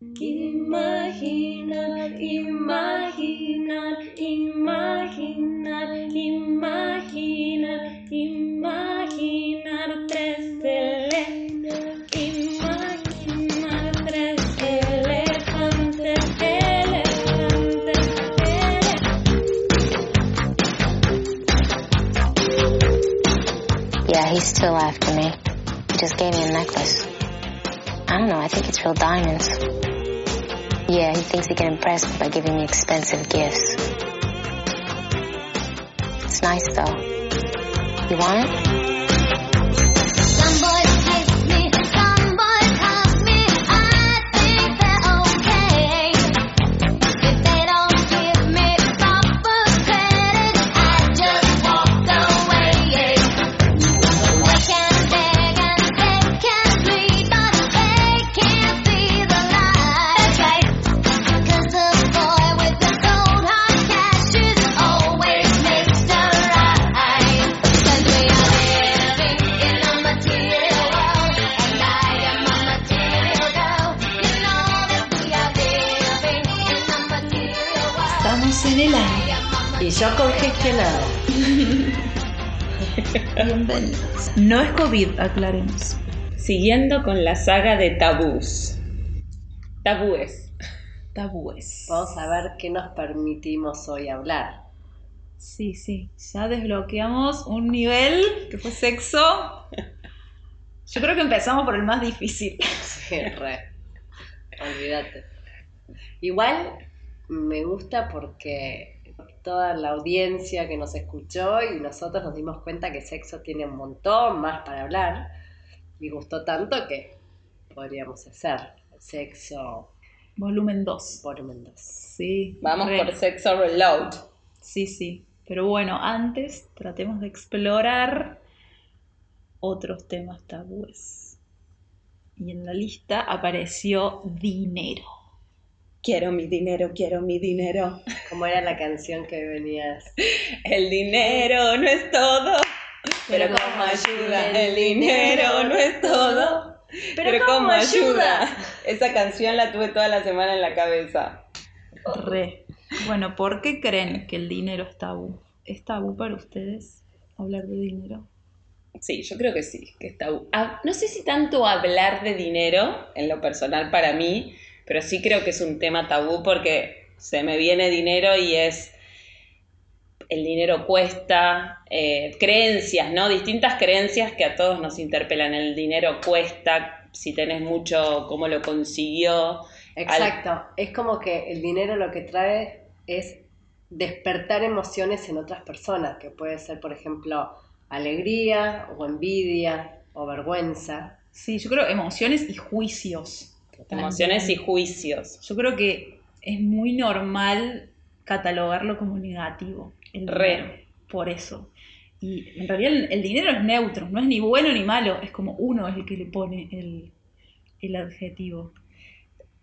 Imaginar, imaginar, imaginar, imaginar, imaginar tres elefantes, imaginar tres elefantes, elefantes, elefantes. Yeah, he's still after me. He just gave me a necklace. I don't know, I think it's real diamonds. Yeah, he thinks he can impress me by giving me expensive gifts. It's nice though. You want it? Congestionado. Bienvenidos. No es COVID, aclaremos. Siguiendo con la saga de tabús. Tabúes. Tabúes. Vamos a ver qué nos permitimos hoy hablar. Sí, sí. Ya desbloqueamos un nivel que fue sexo. Yo creo que empezamos por el más difícil. Sí, re. Olvídate. Igual me gusta porque toda la audiencia que nos escuchó y nosotros nos dimos cuenta que sexo tiene un montón más para hablar y gustó tanto que podríamos hacer sexo Volumen 2. volumen 2. Sí. Vamos re. por Sexo Reload. Sí, sí. Pero bueno, antes tratemos de explorar otros temas tabúes. Y en la lista apareció dinero. Quiero mi dinero, quiero mi dinero. ¿Cómo era la canción que venías? El dinero no es todo, pero como ayuda, el dinero no es todo, pero como ayuda. Esa canción la tuve toda la semana en la cabeza. Re. Bueno, ¿por qué creen que el dinero es tabú? ¿Es tabú para ustedes hablar de dinero? Sí, yo creo que sí, que es tabú. Ah, no sé si tanto hablar de dinero, en lo personal para mí, pero sí creo que es un tema tabú porque se me viene dinero y es el dinero cuesta, eh, creencias, ¿no? Distintas creencias que a todos nos interpelan. El dinero cuesta, si tenés mucho, cómo lo consiguió. Exacto. Es como que el dinero lo que trae es despertar emociones en otras personas, que puede ser, por ejemplo, alegría o envidia o vergüenza. Sí, yo creo emociones y juicios. Emociones y juicios. Yo creo que es muy normal catalogarlo como negativo. El dinero, por eso. Y en realidad el, el dinero es neutro, no es ni bueno ni malo, es como uno es el que le pone el, el adjetivo.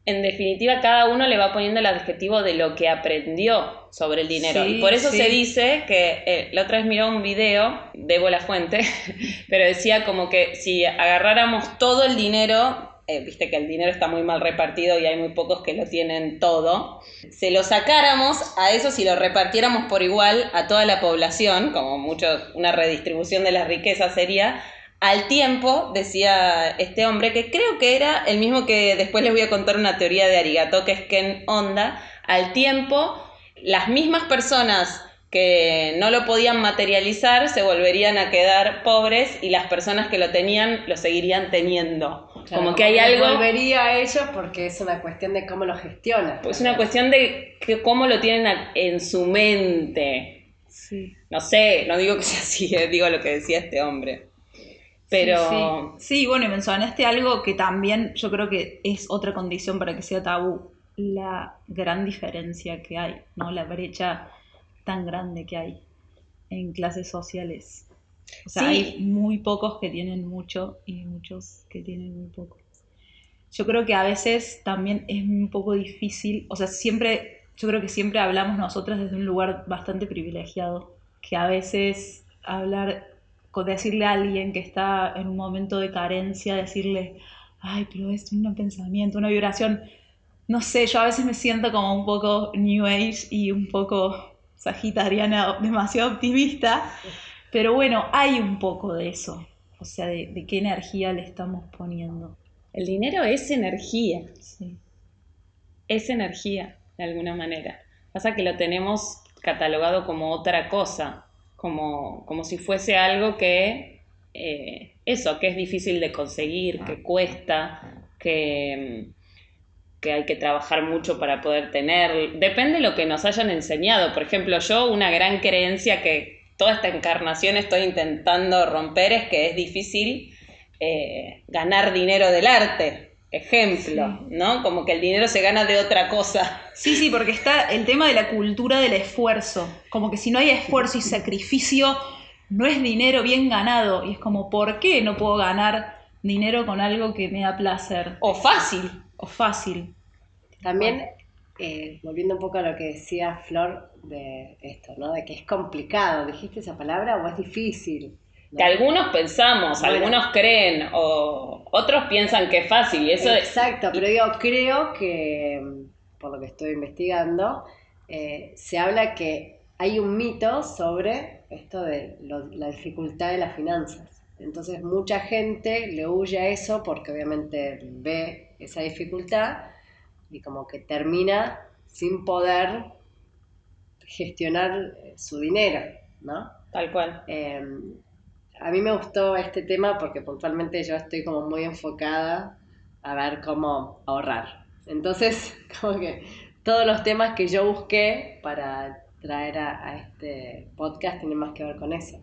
En definitiva, cada uno le va poniendo el adjetivo de lo que aprendió sobre el dinero. Sí, y por eso sí. se dice que eh, la otra vez miró un video, debo la fuente, pero decía como que si agarráramos todo el dinero, eh, viste que el dinero está muy mal repartido y hay muy pocos que lo tienen todo, se lo sacáramos a eso si lo repartiéramos por igual a toda la población, como mucho una redistribución de las riquezas sería, al tiempo, decía este hombre, que creo que era el mismo que después les voy a contar una teoría de Arigato, que es Ken Onda, al tiempo, las mismas personas que no lo podían materializar se volverían a quedar pobres y las personas que lo tenían lo seguirían teniendo. Como que hay algo... Volvería a ellos porque es una cuestión de cómo lo gestionan. Es una cuestión de que cómo lo tienen en su mente. Sí. No sé, no digo que sea así, eh, digo lo que decía este hombre. Pero... Sí, sí. Sí, bueno, y mencionaste algo que también yo creo que es otra condición para que sea tabú, la gran diferencia que hay, ¿no? La brecha tan grande que hay en clases sociales. O sea, Sí. hay muy pocos que tienen mucho y muchos que tienen muy poco. Yo creo que a veces también es un poco difícil, o sea, siempre, yo creo que siempre hablamos nosotras desde un lugar bastante privilegiado, que a veces hablar, decirle a alguien que está en un momento de carencia, decirle, ay, pero es un pensamiento, una vibración, no sé, yo a veces me siento como un poco New Age y un poco sagitariana, demasiado optimista, pero bueno, hay un poco de eso, o sea, de, de qué energía le estamos poniendo. El dinero es energía, Sí. es energía de alguna manera. Pasa que lo tenemos catalogado como otra cosa, como, como si fuese algo que, eh, eso, que es difícil de conseguir, que cuesta, que, que hay que trabajar mucho para poder tener. Depende de lo que nos hayan enseñado. Por ejemplo, yo una gran creencia que toda esta encarnación estoy intentando romper es que es difícil eh, ganar dinero del arte. Ejemplo, ¿no? Como que el dinero se gana de otra cosa. Sí, sí, porque está el tema de la cultura del esfuerzo. Como que si no hay esfuerzo y sacrificio, no es dinero bien ganado. Y es como, ¿por qué no puedo ganar dinero con algo que me da placer? O fácil. O fácil. También, eh, volviendo un poco a lo que decía Flor de esto, ¿no? De que es complicado. ¿Dijiste esa palabra o es difícil? ¿No? Que algunos pensamos, Bueno. algunos creen, o otros piensan que es fácil. Y eso es- Exacto, pero digo, creo que, por lo que estoy investigando, eh, se habla que hay un mito sobre esto de lo- la dificultad de las finanzas. Entonces mucha gente le huye a eso porque obviamente ve esa dificultad y como que termina sin poder gestionar eh, su dinero, ¿no? tal cual. Eh, a mí me gustó este tema porque puntualmente yo estoy como muy enfocada a ver cómo ahorrar. Entonces, como que todos los temas que yo busqué para traer a, a este podcast tienen más que ver con eso,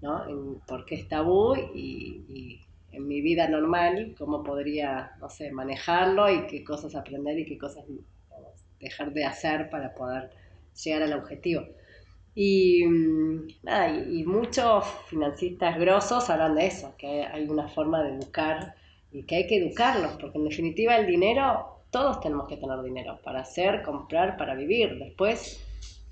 ¿no? En por qué es tabú y, y en mi vida normal, cómo podría, no sé, manejarlo y qué cosas aprender y qué cosas dejar de hacer para poder llegar al objetivo. Y mm, nada, y, muchos financistas grosos hablan de eso, que hay una forma de educar y que hay que educarlos, porque en definitiva el dinero, todos tenemos que tener dinero para hacer, comprar, para vivir. Después,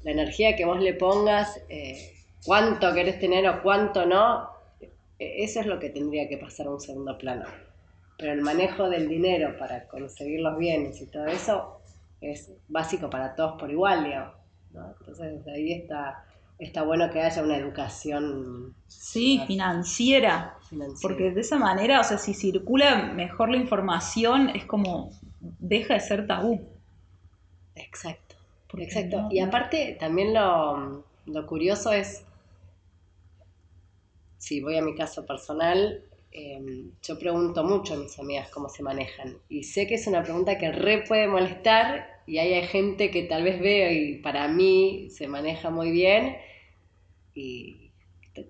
la energía que vos le pongas, eh, cuánto querés tener o cuánto no, eh, eso es lo que tendría que pasar a un segundo plano. Pero el manejo del dinero para conseguir los bienes y todo eso es básico para todos por igual, digamos. ¿No? Entonces desde ahí está, está bueno que haya una educación Sí, financiera. financiera. Porque de esa manera, o sea, si circula mejor la información, es como deja de ser tabú. Exacto, Porque exacto. no- Y aparte también lo, lo curioso es, si voy a mi caso personal, eh, yo pregunto mucho a mis amigas cómo se manejan. Y sé que es una pregunta que re puede molestar y hay gente que tal vez veo y para mí se maneja muy bien y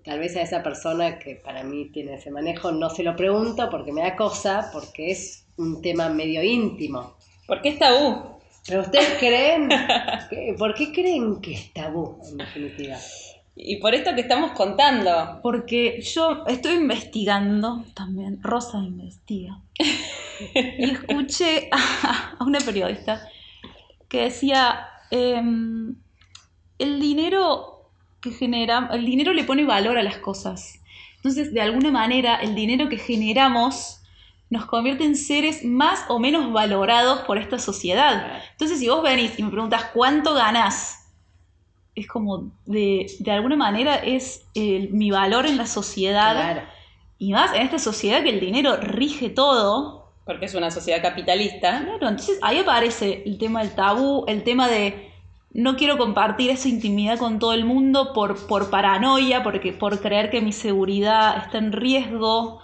tal vez a esa persona que para mí tiene ese manejo no se lo pregunto porque me da cosa, porque es un tema medio íntimo. ¿Por qué es tabú? Pero ustedes creen, que- ¿por qué creen que es tabú en definitiva? Y por esto que estamos contando. Porque yo estoy investigando también, Rosa investiga, y escuché a, a una periodista que decía, em, el dinero que genera, el dinero le pone valor a las cosas. Entonces, de alguna manera, el dinero que generamos nos convierte en seres más o menos valorados por esta sociedad. Entonces, si vos venís y me preguntas cuánto ganás, es como de, de alguna manera es el- mi valor en la sociedad Claro, y más en esta sociedad que el dinero rige todo. Porque es una sociedad capitalista. Claro, entonces ahí aparece el tema del tabú, el tema de no quiero compartir esa intimidad con todo el mundo por, por paranoia, porque, por creer que mi seguridad está en riesgo,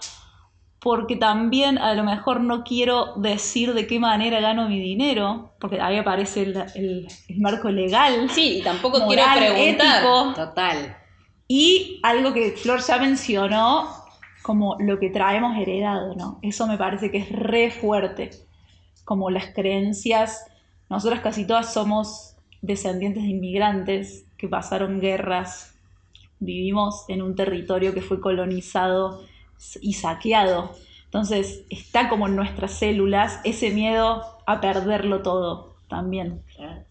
porque también a lo mejor no quiero decir de qué manera gano mi dinero, porque ahí aparece el, el- el marco legal. Sí, y tampoco moral, quiero preguntar. ético. total. Y algo que Flor ya mencionó, como lo que traemos heredado, ¿no? Eso me parece que es re fuerte. Como las creencias, nosotras casi todas somos descendientes de inmigrantes que pasaron guerras, vivimos en un territorio que fue colonizado y saqueado. Entonces está como en nuestras células ese miedo a perderlo todo. también.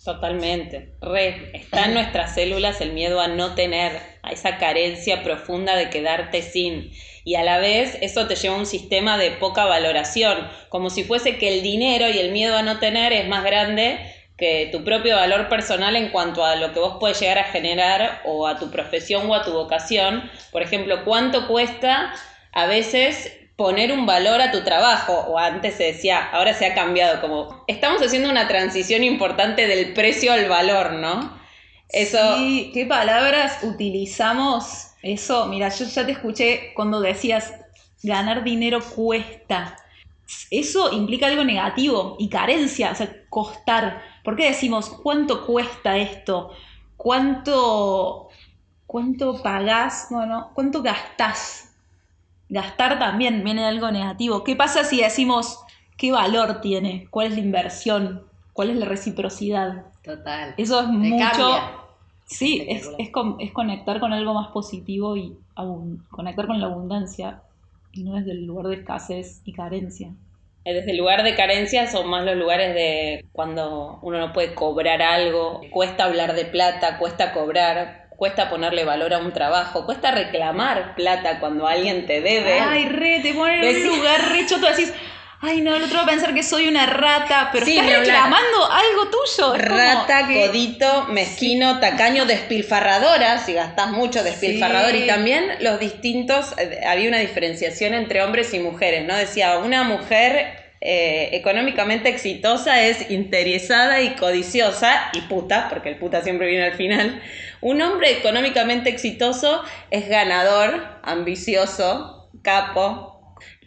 Totalmente. Re, está en nuestras células el miedo a no tener, a esa carencia profunda de quedarte sin. Y a la vez eso te lleva a un sistema de poca valoración, como si fuese que el dinero y el miedo a no tener es más grande que tu propio valor personal en cuanto a lo que vos puedes llegar a generar o a tu profesión o a tu vocación. Por ejemplo, ¿cuánto cuesta a veces poner un valor a tu trabajo? O antes se decía, ahora se ha cambiado, como estamos haciendo una transición importante del precio al valor, ¿no? Eso, ¿qué palabras utilizamos? Eso, mira, yo ya te escuché cuando decías ganar dinero cuesta. Eso implica algo negativo y carencia, o sea, costar. ¿Por qué decimos cuánto cuesta esto? ¿Cuánto, cuánto pagás? Bueno, ¿cuánto gastás? Gastar también viene de algo negativo. ¿Qué pasa si decimos qué valor tiene? ¿Cuál es la inversión? ¿Cuál es la reciprocidad? Total. Eso es Te mucho. cambia. Sí, es, Espectacular. es, con- es conectar con algo más positivo y conectar con la abundancia y no desde el lugar de escasez y carencia. desde el lugar de carencia son más los lugares de cuando uno no puede cobrar algo, cuesta hablar de plata, cuesta cobrar, cuesta ponerle valor a un trabajo, cuesta reclamar plata cuando alguien te debe. Ay, re, te ponen en un lugar re choto, decís, ay no, el otro va a pensar que soy una rata, pero Sí, hablar. reclamando algo tuyo. es Rata, que- codito, mezquino, tacaño, despilfarradora, si gastás mucho, despilfarrador. Sí. Y también los distintos, eh, había una diferenciación entre hombres y mujeres, ¿no? Decía, una mujer eh, económicamente exitosa es interesada y codiciosa, y puta, porque el puta siempre viene al final. Un hombre económicamente exitoso es ganador, ambicioso, capo,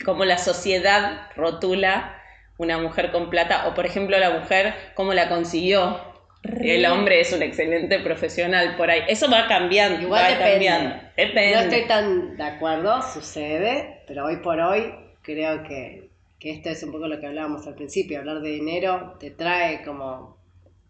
como la sociedad rotula una mujer con plata, o por ejemplo la mujer, cómo la consiguió. Re. El hombre es un excelente profesional por ahí. Eso va cambiando. Igual va depende. cambiando. Depende. No estoy tan de acuerdo, sucede, pero hoy por hoy creo que, que esto es un poco lo que hablábamos al principio, hablar de dinero te trae como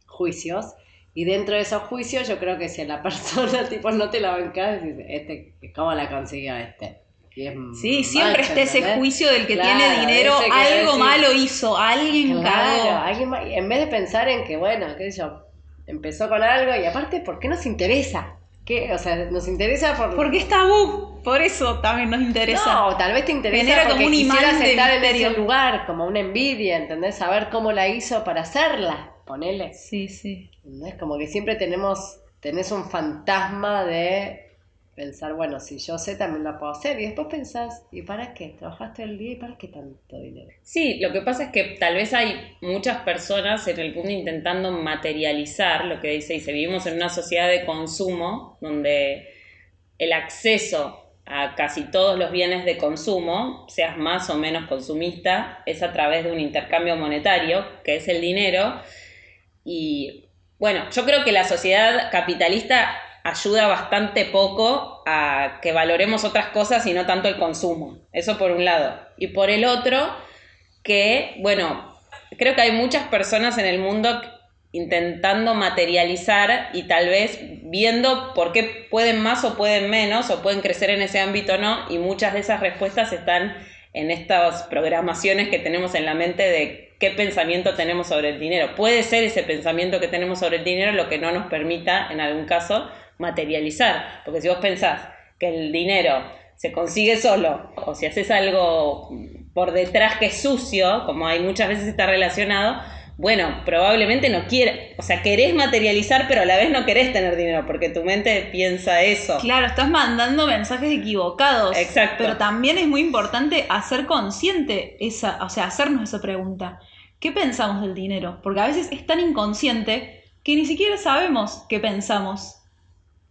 juicios y dentro de esos juicios yo creo que si a la persona tipo no te la bancas, dices, este, ¿cómo la consiguió este? Y es Sí, siempre está ese juicio del que Claro, tiene dinero, que algo decís, malo hizo, alguien Claro, cagó. alguien en vez de pensar en que, bueno, qué sé yo, empezó con algo y aparte, ¿por qué nos interesa? ¿Qué? O sea, nos interesa por... Porque es tabú, por eso también nos interesa. No, tal vez te interesa Genera porque como un imán quisieras estar en ese lugar, como una envidia, ¿entendés? Saber cómo la hizo para hacerla, ponele. Sí, sí. ¿Entendés? Como que siempre tenemos, tenés un fantasma de pensar, bueno, si yo sé, también la puedo hacer. Y después pensás, ¿y para qué? ¿Trabajaste el día y para qué tanto dinero? Sí, lo que pasa es que tal vez hay muchas personas en el mundo intentando materializar lo que dice, dice, vivimos en una sociedad de consumo donde el acceso a casi todos los bienes de consumo, seas más o menos consumista, es a través de un intercambio monetario, que es el dinero. Y bueno, yo creo que la sociedad capitalista ayuda bastante poco a que valoremos otras cosas y no tanto el consumo. Eso por un lado. Y por el otro, que, bueno, creo que hay muchas personas en el mundo intentando materializar y tal vez viendo por qué pueden más o pueden menos o pueden crecer en ese ámbito o no y muchas de esas respuestas están en estas programaciones que tenemos en la mente de qué pensamiento tenemos sobre el dinero. Puede ser ese pensamiento que tenemos sobre el dinero lo que no nos permita en algún caso materializar, porque si vos pensás que el dinero se consigue solo o si haces algo por detrás que es sucio, como hay muchas veces está relacionado, bueno, probablemente no quieras, o sea, querés materializar, pero a la vez no querés tener dinero, porque tu mente piensa eso. Claro, estás mandando mensajes equivocados. Exacto. Pero también es muy importante hacer consciente esa, o sea, hacernos esa pregunta. ¿Qué pensamos del dinero? Porque a veces es tan inconsciente que ni siquiera sabemos qué pensamos.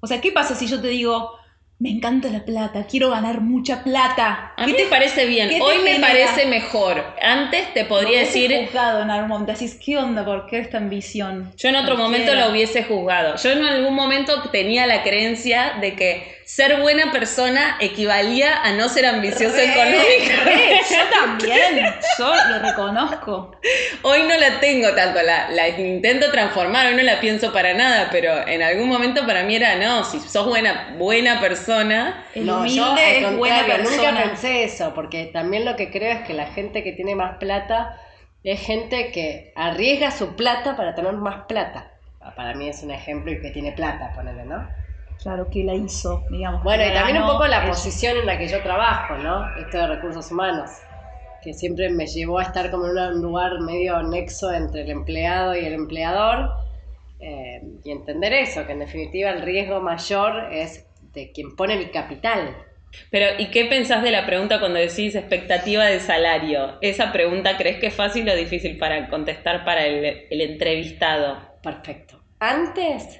O sea, ¿qué pasa si yo te digo, me encanta la plata, quiero ganar mucha plata? A ¿Qué mí me parece bien, te hoy me genera? parece mejor. Antes te podría hubiese decir, juzgado en algún momento, decís, ¿qué onda? ¿Por qué esta ambición? Yo en otro momento lo hubiese juzgado. Yo en algún momento tenía la creencia de que ser buena persona equivalía a no ser Re, económicamente. re, yo también, yo lo reconozco. Hoy no la tengo tanto, la, la intento transformar, hoy no la pienso para nada, pero en algún momento para mí era, no, si sos buena, buena persona, El no, humilde yo es buena persona. nunca pensé eso, porque también lo que creo es que la gente que tiene más plata Es gente que arriesga su plata para tener más plata. Para mí es un ejemplo y que tiene plata, ponele, ¿no? Claro, que la hizo, digamos. Bueno, y también un poco la ella. posición en la que yo trabajo, ¿no? Esto de recursos humanos, que siempre me llevó a estar como en un lugar medio nexo entre el empleado y el empleador, eh, y entender eso, que en definitiva el riesgo mayor es de quien pone el capital. Pero, ¿y qué pensás de la pregunta cuando decís expectativa de salario? ¿Esa pregunta crees que es fácil o difícil para contestar para el, el entrevistado? Perfecto. Antes,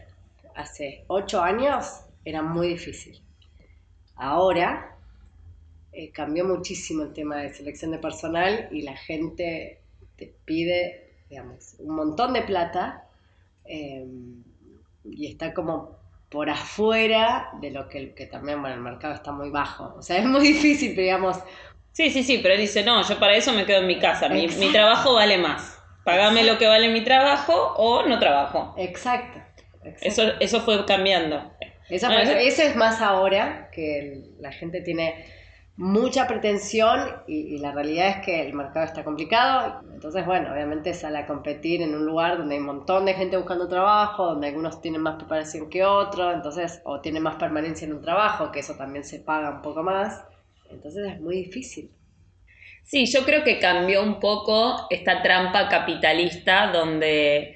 hace ocho años, era muy difícil. Ahora eh, cambió muchísimo el tema de selección de personal y la gente te pide, digamos, un montón de plata eh, y está como por afuera de lo que, que también, bueno, el mercado está muy bajo. O sea, es muy difícil, pero digamos, Sí, sí, sí, pero él dice, no, yo para eso me quedo en mi casa, mi, Exacto. mi trabajo vale más. Pagame lo que vale mi trabajo o no trabajo. exacto. Eso, eso fue cambiando. Eso, Bueno, eso- eso- eso es más ahora, que la gente tiene mucha pretensión y, y la realidad es que el mercado está complicado. Entonces, bueno, obviamente sale a competir en un lugar donde hay un montón de gente buscando trabajo, donde algunos tienen más preparación que otros, entonces, o tienen más permanencia en un trabajo, que eso también se paga un poco más. Entonces es muy difícil. Sí, yo creo que cambió un poco esta trampa capitalista donde,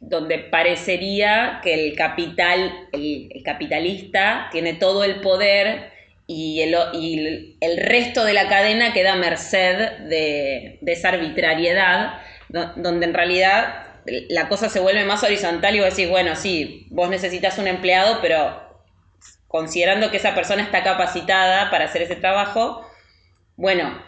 donde parecería que el capital, el, capitalista tiene todo el poder y el, y el- resto de la cadena queda merced de, de esa arbitrariedad, do- donde en realidad la cosa se vuelve más horizontal y vos decís, bueno, sí, vos necesitas un empleado, pero considerando que esa persona está capacitada para hacer ese trabajo, bueno,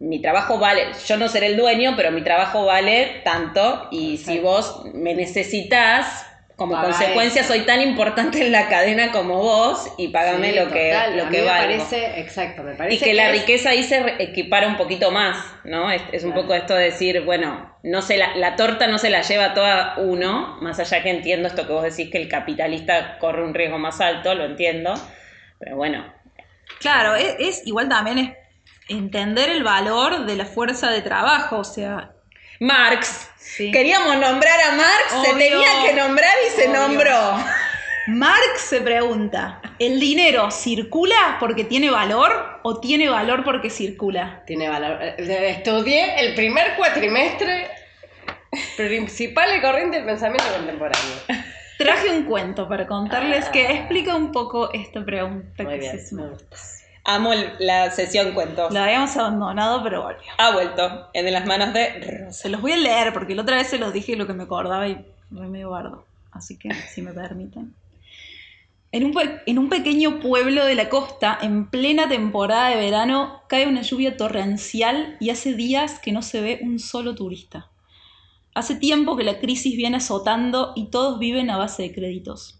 mi trabajo vale, yo no seré el dueño, pero mi trabajo vale tanto y si vos me necesitas, como Paga consecuencia eso. soy tan importante en la cadena como vos y pagame Sí, lo que, total. lo A que mí me valgo. parece, exacto, me Y parece que, la es- riqueza ahí se equipara un poquito más, ¿no? Es, es un Claro. poco esto de decir, bueno, no se la, la torta no se la lleva toda uno, más allá que entiendo esto que vos decís que el capitalista corre un riesgo más alto, lo entiendo, pero bueno, Claro, es, es- igual también es entender el valor de la fuerza de trabajo, o sea, Marx. Sí. Queríamos nombrar a Marx, se tenía que nombrar y se Obvio. nombró. Marx se pregunta, ¿el dinero circula porque tiene valor o tiene valor porque circula? Tiene valor. Estudié el primer cuatrimestre principal y corriente del pensamiento contemporáneo. Traje un cuento para contarles que explica un poco esta pregunta Muy que bien, se suma. me gusta. Amo el- la sesión cuentos. La habíamos abandonado, pero volvió. Ha vuelto en las manos de Rosa. Se los voy a leer porque la otra vez se los dije lo que me acordaba y fue medio bardo. Así que, si me permiten. En un, en un pequeño pueblo de la costa, en plena temporada de verano, cae una lluvia torrencial y hace días que no se ve un solo turista. Hace tiempo que la crisis viene azotando y todos viven a base de créditos.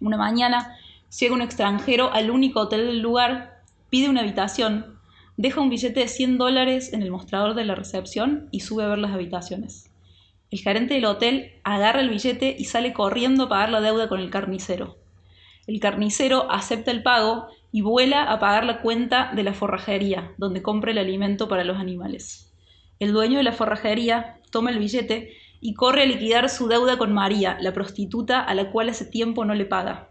Una mañana llega un extranjero al único hotel del lugar, pide una habitación, deja un billete de 100 dólares en el mostrador de la recepción y sube a ver las habitaciones. El gerente del hotel agarra el billete y sale corriendo a pagar la deuda con el carnicero. El carnicero acepta el pago y vuela a pagar la cuenta de la forrajería, donde compra el alimento para los animales. El dueño de la forrajería toma el billete y corre a liquidar su deuda con María, la prostituta a la cual hace tiempo no le paga.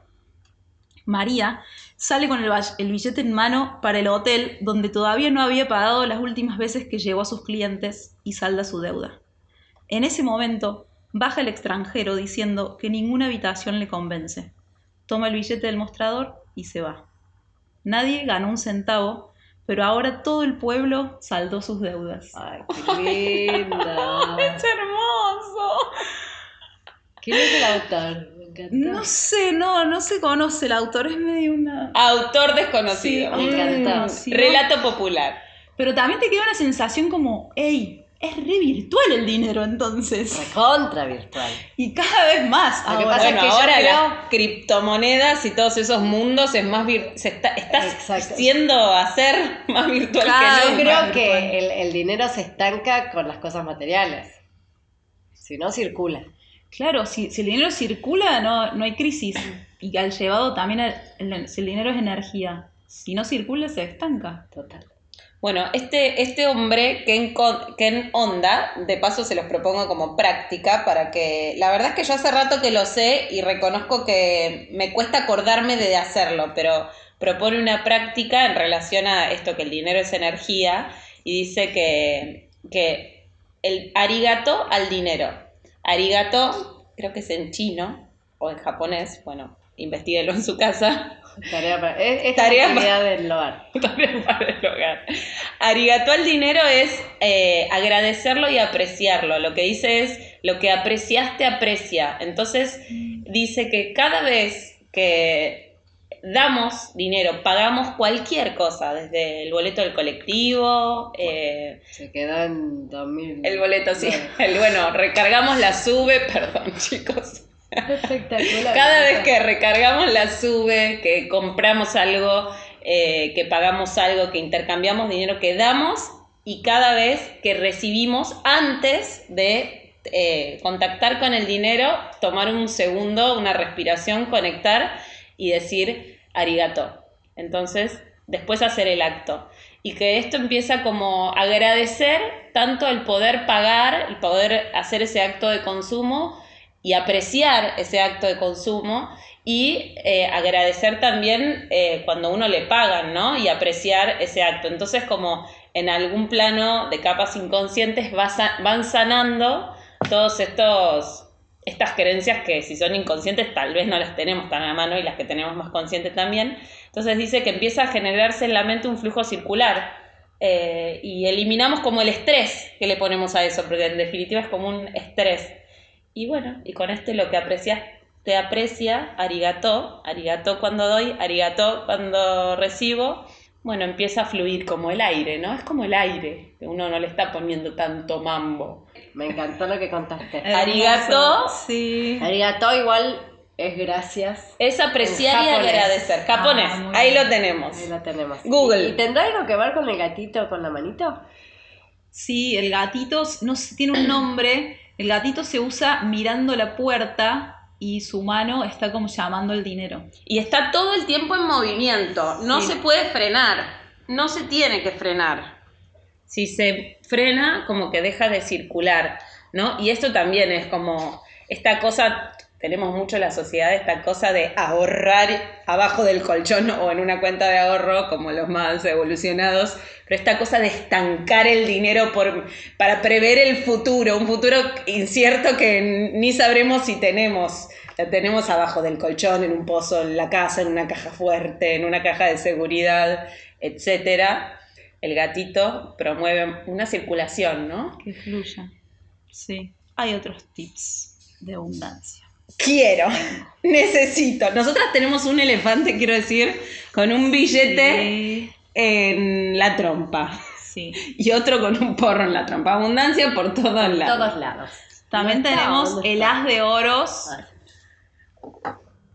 María sale con el, billete en mano para el hotel donde todavía no había pagado las últimas veces que llevó a sus clientes y salda su deuda. En ese momento baja el extranjero diciendo que ninguna habitación le convence. Toma el billete del mostrador y se va. Nadie ganó un centavo, pero ahora todo el pueblo saldó sus deudas. Ay, qué lindo. ¡Es hermoso! ¿Quién es el autor? Me encantó. No sé, no, no se conoce el autor, es medio una... Autor desconocido. Sí, me encantó. Mm, Sí, Relato popular. Pero también te queda una sensación como, hey, es re virtual el dinero entonces. Recontra virtual. Y cada vez más. Lo que ahora. pasa es Bueno, que yo ahora creo- las criptomonedas y todos esos mundos es más vir- se está, estás siendo a ser más virtual Claro, que Yo creo que el, el dinero se estanca con las cosas materiales. Si no, circula. Claro, si, el dinero circula, no, no hay crisis. Y al llevado también, el, el- si el dinero es energía. Si no circula, se estanca. Total. Bueno, este, este hombre, Ken, Ken Onda, de paso se los propongo como práctica para que, la verdad es que yo hace rato que lo sé y reconozco que me cuesta acordarme de hacerlo, pero propone una práctica en relación a esto que el dinero es energía y dice que, que el arigato al dinero. Arigato, creo que es en chino o en japonés, bueno, investiguelo en su casa. Tarea para, es, es Tarea actividad del hogar. También para el hogar. Arigato al dinero es eh, agradecerlo y apreciarlo. Lo que dice es lo que apreciaste, aprecia. Entonces dice que cada vez que damos dinero, pagamos cualquier cosa, desde el boleto del colectivo, eh, Se quedó en 2000. el boleto, sí, el, bueno, recargamos la sube, perdón chicos. Espectacular. Cada vez que recargamos la sube, que compramos algo, eh, que pagamos algo, que intercambiamos dinero, que damos y cada vez que recibimos antes de eh, contactar con el dinero, tomar un segundo, una respiración, conectar y decir arigato. Entonces, después hacer el acto. Y que esto empieza como agradecer tanto el poder pagar, el poder hacer ese acto de consumo y apreciar ese acto de consumo y eh, agradecer también eh, cuando uno le pagan, ¿no? Y apreciar ese acto. Entonces, como en algún plano de capas inconscientes van sanando todos estos estas creencias que si son inconscientes tal vez no las tenemos tan a mano y las que tenemos más conscientes también. Entonces dice que empieza a generarse en la mente un flujo circular eh, y eliminamos como el estrés que le ponemos a eso, porque en definitiva es como un estrés. Y bueno, y con este lo que aprecias, te aprecia, arigato, arigato cuando doy, arigato cuando recibo, bueno, empieza a fluir como el aire, ¿no? Es como el aire, que uno no le está poniendo tanto mambo. Me encantó lo que contaste. Arigato. Sí. Arigato igual es gracias. Es apreciar y agradecer. Japonés, Ah, ahí bien. lo tenemos. Ahí lo tenemos. Google. ¿Y, y tendrá algo que ver con el gatito con la manito? Sí, el gatito no tiene un nombre. El gatito se usa mirando la puerta y su mano está como llamando el dinero. Y está todo el tiempo en movimiento, no Sí. se puede frenar, no se tiene que frenar. Si se frena, como que deja de circular, ¿no? Y esto también es como esta cosa, tenemos mucho en la sociedad, esta cosa de ahorrar abajo del colchón o en una cuenta de ahorro, como los más evolucionados, pero esta cosa de estancar el dinero por, para prever el futuro, un futuro incierto que ni sabremos si tenemos. La tenemos abajo del colchón, en un pozo, en la casa, en una caja fuerte, en una caja de seguridad, etcétera. El gatito promueve una circulación, ¿no? Que fluya. Sí. Hay otros tips de abundancia. Quiero, necesito. Nosotras tenemos un elefante, quiero decir, con un billete Sí. en la trompa sí. y otro con un porro en la trompa. Abundancia por todos Por lados. todos lados. También tenemos ¿Dónde el as de oros,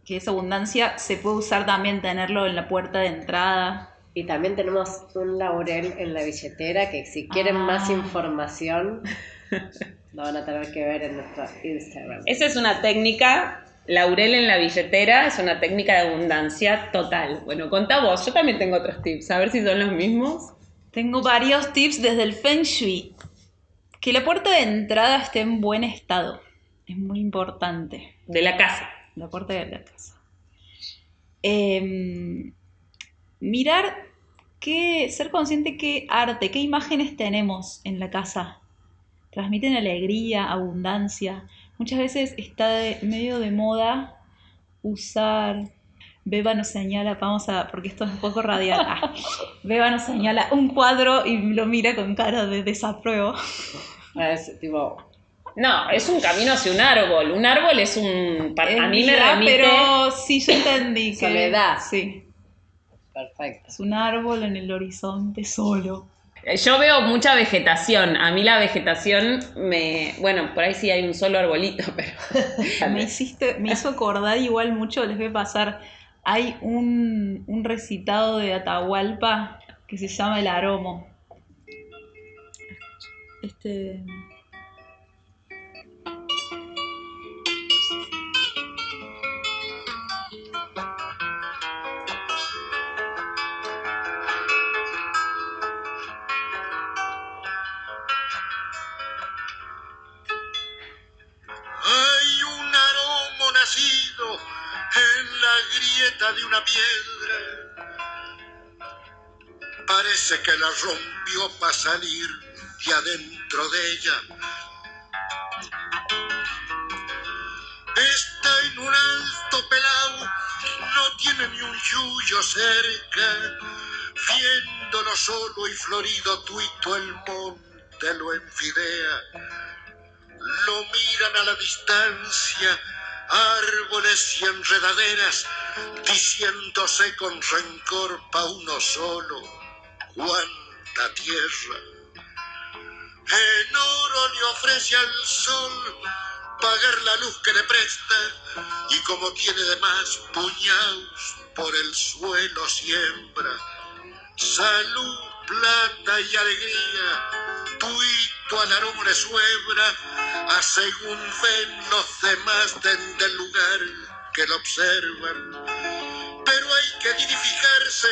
que es abundancia. Se puede usar también tenerlo en la puerta de entrada. Y también tenemos un laurel en la billetera que si quieren Ah. más información lo van a tener que ver en nuestro Instagram. Esa es una técnica, laurel en la billetera, es una técnica de abundancia total. Bueno, contá vos, yo también tengo otros tips, a ver si son los mismos. Tengo varios tips desde el Feng Shui. Que la puerta de entrada esté en buen estado. Es muy importante. De la casa. La puerta de la casa. Em, mirar qué, ser consciente qué arte, qué imágenes tenemos en la casa. Transmiten alegría, abundancia. Muchas veces está de- medio de moda usar. Beba nos señala, vamos a, porque esto es un poco radial. Ah, Beba nos señala un cuadro y lo mira con cara de desapruebo. Es tipo, No, es un camino hacia un árbol. Un árbol es un... a mí me remite... Pero sí, yo entendí que. Soledad. Sí. Perfecto. Es un árbol en el horizonte solo. Yo veo mucha vegetación. A mí la vegetación me... Bueno, por ahí sí hay un solo arbolito, pero... Me hiciste, me hizo acordar igual mucho, les voy a pasar. Hay un, un recitado de Atahualpa que se llama El Aromo. Este. Plata de una piedra. Parece que la rompió para salir de adentro de ella. Está en un alto pelao, no tiene ni un yuyo cerca. Viéndolo solo y florido, tuito el monte lo enfidea. Lo miran a la distancia, árboles y enredaderas, diciéndose con rencor pa' uno solo, cuánta tierra. En oro le ofrece al sol pagar la luz que le presta y como tiene de más puñados por el suelo siembra. Salud, plata y alegría, tuito al aroma de su hebra, a según ven los demás desde el lugar que lo observan. Pero hay que dignificarse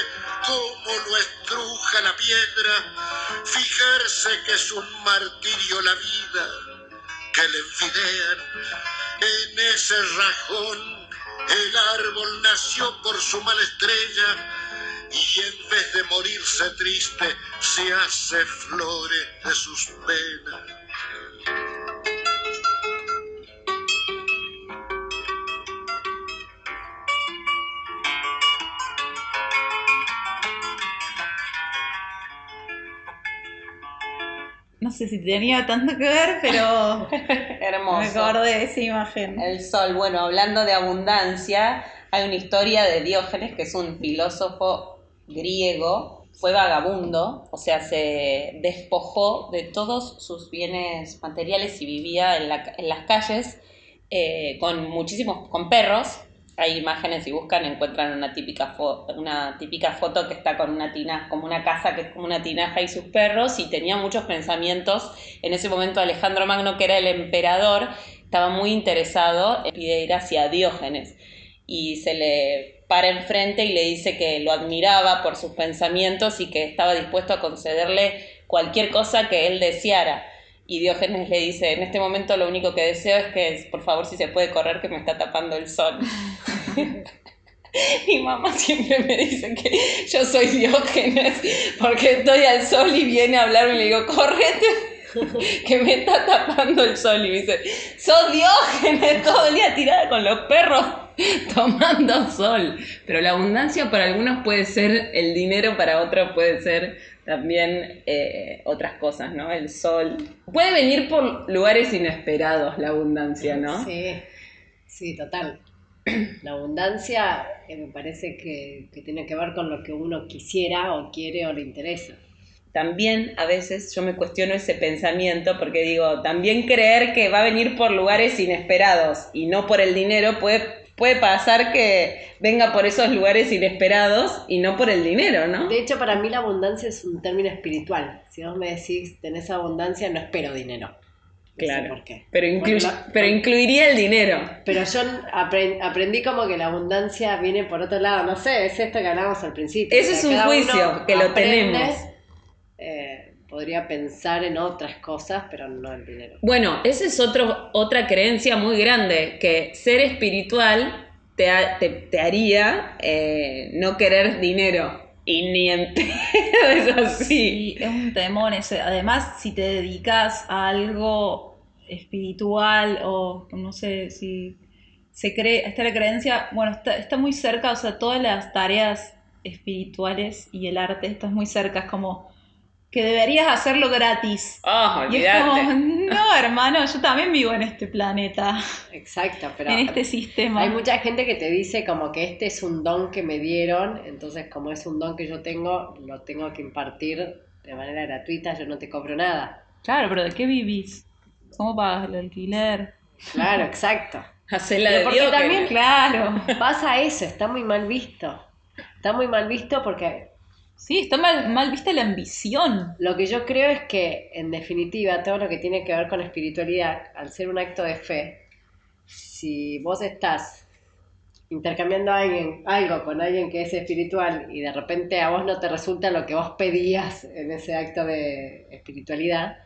como lo estruja la piedra, fijarse que es un martirio la vida que le envidian. En ese rajón el árbol nació por su mala estrella y en vez de morirse triste se hace flores de sus penas. No sé si tenía tanto que ver, pero me Hermoso. acordé de esa imagen. El sol, bueno, hablando de abundancia, hay una historia de Diógenes, que es un filósofo griego, fue vagabundo, o sea, se despojó de todos sus bienes materiales y vivía en, la- en las calles eh, con muchísimos, con perros. Hay imágenes, si buscan, encuentran una típica, fo- una típica foto que está con una tina, como una casa que es como una tinaja y sus perros, y tenía muchos pensamientos. En ese momento Alejandro Magno, que era el emperador, estaba muy interesado pide ir hacia Diógenes y se le para enfrente y le dice que lo admiraba por sus pensamientos y que estaba dispuesto a concederle cualquier cosa que él deseara. Y Diógenes le dice, en este momento lo único que deseo es que, por favor, si se puede correr, que me está tapando el sol. Mi mamá siempre me dice que yo soy Diógenes porque estoy al sol y viene a hablarme y le digo, correte, que me está tapando el sol. Y me dice, sos Diógenes todo el día tirada con los perros tomando sol. Pero la abundancia para algunos puede ser el dinero, para otros puede ser también eh, otras cosas, ¿no? El sol. Puede venir por lugares inesperados la abundancia, ¿no? Sí, sí, total. La abundancia eh, me parece que, que tiene que ver con lo que uno quisiera o quiere o le interesa. también a veces yo me cuestiono ese pensamiento porque digo, también creer que va a venir por lugares inesperados y no por el dinero puede, puede pasar que venga por esos lugares inesperados y no por el dinero, ¿no? De hecho, para mí la abundancia es un término espiritual. Si vos me decís, tenés abundancia, no espero dinero. No sé Claro. por qué. Pero, la- pero incluiría el dinero. Pero yo apren- aprendí como que la abundancia viene por otro lado. No sé, es esto que hablábamos al principio. Eso O sea, es un juicio, que lo aprende, tenemos. eh, podría pensar en otras cosas, pero no en dinero. Bueno, esa es otro, otra creencia muy grande, que ser espiritual te, ha- te, te haría eh, no querer dinero. Y ni en pedo es así. Sí, es un temón ese. Además, si te dedicas a algo espiritual o no sé si se cree, está la creencia, bueno, está, está muy cerca, o sea, todas las tareas espirituales y el arte estás muy cerca, es como que deberías hacerlo gratis. Oh, Y es como, no, hermano, yo también vivo en este planeta, Exacto, pero en este sistema. hay mucha gente que te dice como que este es un don que me dieron, entonces como es un don que yo tengo, lo tengo que impartir de manera gratuita, yo no te cobro nada. Claro, pero ¿de qué vivís? ¿Cómo pagas el alquiler? Claro, exacto. Hacela Pero de porque también- Claro. Pasa eso, está muy mal visto. Está muy mal visto porque Sí, está mal, mal vista la ambición. Lo que yo creo es que, en definitiva, todo lo que tiene que ver con espiritualidad, al ser un acto de fe, si vos estás intercambiando a alguien, algo con alguien que es espiritual y de repente a vos no te resulta lo que vos pedías en ese acto de espiritualidad,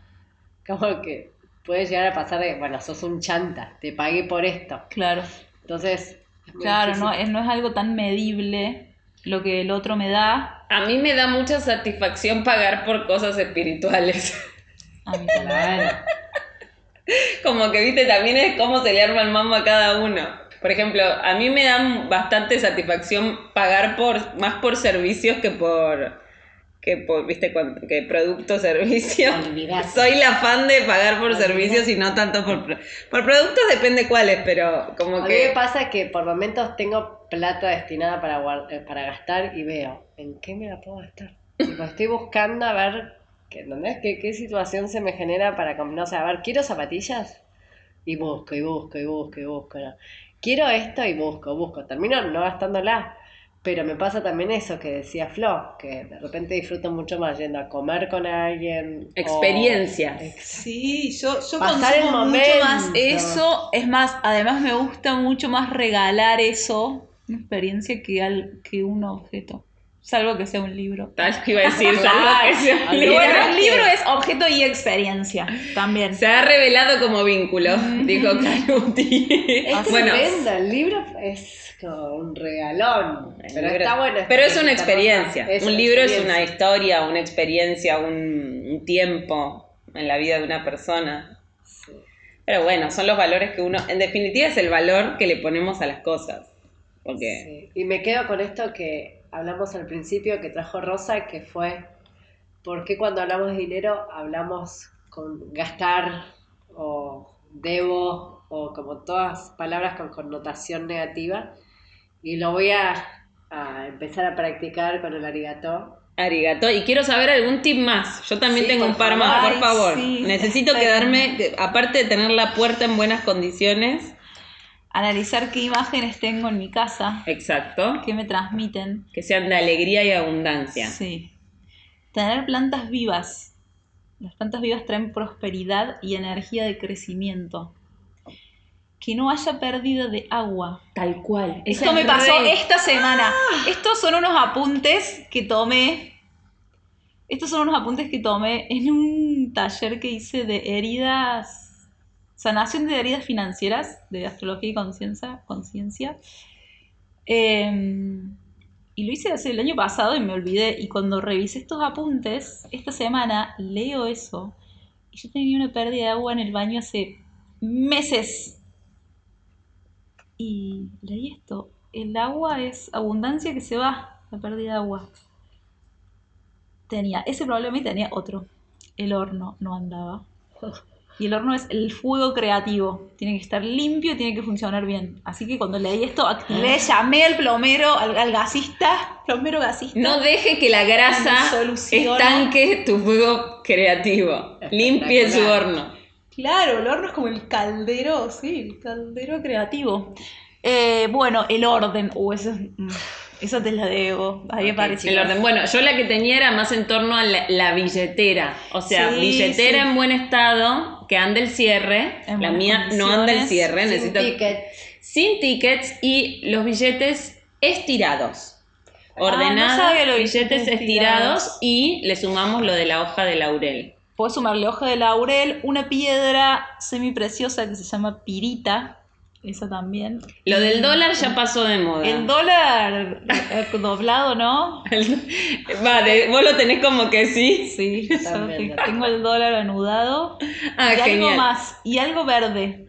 como que puede llegar a pasar de, bueno, sos un chanta, te pagué por esto. Claro. Entonces, Claro, difícil. no, es- no es algo tan medible lo que el otro me da. A mí me da mucha satisfacción pagar por cosas espirituales. A mí también. Claro. Como que, viste, también es cómo se le arma el mambo a cada uno. Por ejemplo, a mí me dan bastante satisfacción pagar por más por servicios que por que por, viste, que producto servicio. Olvidate. Soy la fan de pagar por Olvidate. servicios y no tanto por por productos depende cuáles, pero como A mí que me pasa que por momentos tengo plata destinada para, eh, para gastar y veo, ¿en qué me la puedo gastar? Tipo, estoy buscando a ver, que, ¿entendés? ¿Qué, qué situación se me genera para? No sé, a ver, ¿quiero zapatillas? Y busco, y busco, y busco, y busco. ¿no? Quiero esto y busco, busco. Termino no gastándola. Pero me pasa también eso que decía Flo, que de repente disfruto mucho más yendo a comer con alguien. o- Experiencias. Sí, yo, yo Pasar el consumo mucho más eso. Es más, además me gusta mucho más regalar eso, una experiencia que, al, que un objeto. Salvo que sea un libro. tal que iba a decir, salvo que sea un libro. Bueno, el libro es objeto y experiencia también. Se ha revelado como vínculo, dijo Canuti. Es bueno, tremendo, el libro es como un regalón. El Pero libro- está bueno. Pero es una esta experiencia. Es un una libro es una historia, una experiencia, un, un tiempo en la vida de una persona. Sí. Pero bueno, son los valores que uno, en definitiva es el valor que le ponemos a las cosas. Porque Sí. Y me quedo con esto que hablamos al principio que trajo Rosa, que fue por qué cuando hablamos de dinero hablamos con gastar o debo o como todas palabras con connotación negativa. Y lo voy a, a empezar a practicar con el arigato. arigato. Y quiero saber algún tip más. Yo también Sí, tengo un par favor. más, por Ay, favor. sí, Necesito quedarme, que- aparte de tener la puerta en buenas condiciones. Analizar qué imágenes tengo en mi casa, Exacto. qué me transmiten. Que sean de alegría y abundancia. Sí. Tener plantas vivas. Las plantas vivas traen prosperidad y energía de crecimiento. Que no haya pérdida de agua. Tal cual. Esto me pasó esta semana. Estos son unos apuntes que tomé. Estos son unos apuntes que tomé en un taller que hice de heridas. Sanación de heridas financieras, de astrología y conciencia. conciencia. Em, y lo hice hace el año pasado y me olvidé. Y cuando revisé estos apuntes, esta semana leo eso. Y yo tenía una pérdida de agua en el baño hace meses. Y leí esto. El agua es abundancia que se va, la pérdida de agua. Tenía ese problema y tenía otro. El horno no andaba. Y el horno es el fuego creativo. Tiene que estar limpio y tiene que funcionar bien. Así que cuando leí esto, activé, llamé al plomero, al, al gasista, plomero gasista. No deje que la grasa estanque tu fuego creativo. Limpie su horno. Claro, el horno es como el caldero, sí, el caldero creativo. Eh, bueno, el orden. Uh, eso, es- mm, eso te la debo. Ahí Ok, apareció. El orden. Bueno, yo la que tenía era más en torno a la, la billetera. O sea, Sí, billetera sí. en buen estado, que ande el cierre. En la mía no anda el cierre. Sin necesito ticket. sin tickets y los billetes estirados. Ah, no Ordenados, sabía lo de billetes estirados estirados. y le sumamos lo de la hoja de laurel. Puedo sumarle hoja de laurel, una piedra semipreciosa que se llama pirita. Esa también. Lo del dólar ya pasó de moda. El dólar eh, doblado, ¿no? El- Va, de- vos lo tenés como que sí. Sí, También, tengo el dólar anudado. Ah, y algo más. Y algo verde.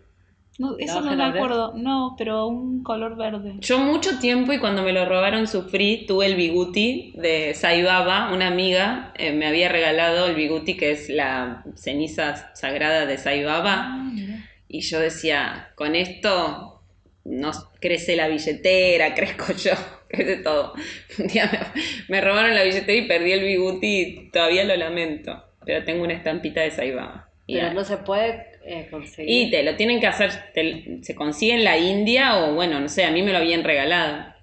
No, eso no me acuerdo. No, pero un color verde. Yo mucho tiempo y cuando me lo robaron sufrí, tuve el biguti de Saibaba, una amiga eh, me había regalado el biguti que es la ceniza sagrada de Saibaba Ah. Y yo decía, con esto nos crece la billetera, crezco yo, crece todo. Un día me, me robaron la billetera y perdí el biguti y todavía lo lamento, pero tengo una estampita de Saibaba. Pero no se puede eh, conseguir. y te lo tienen que hacer, te- se consigue en la India o bueno, no sé, a mí me lo habían regalado,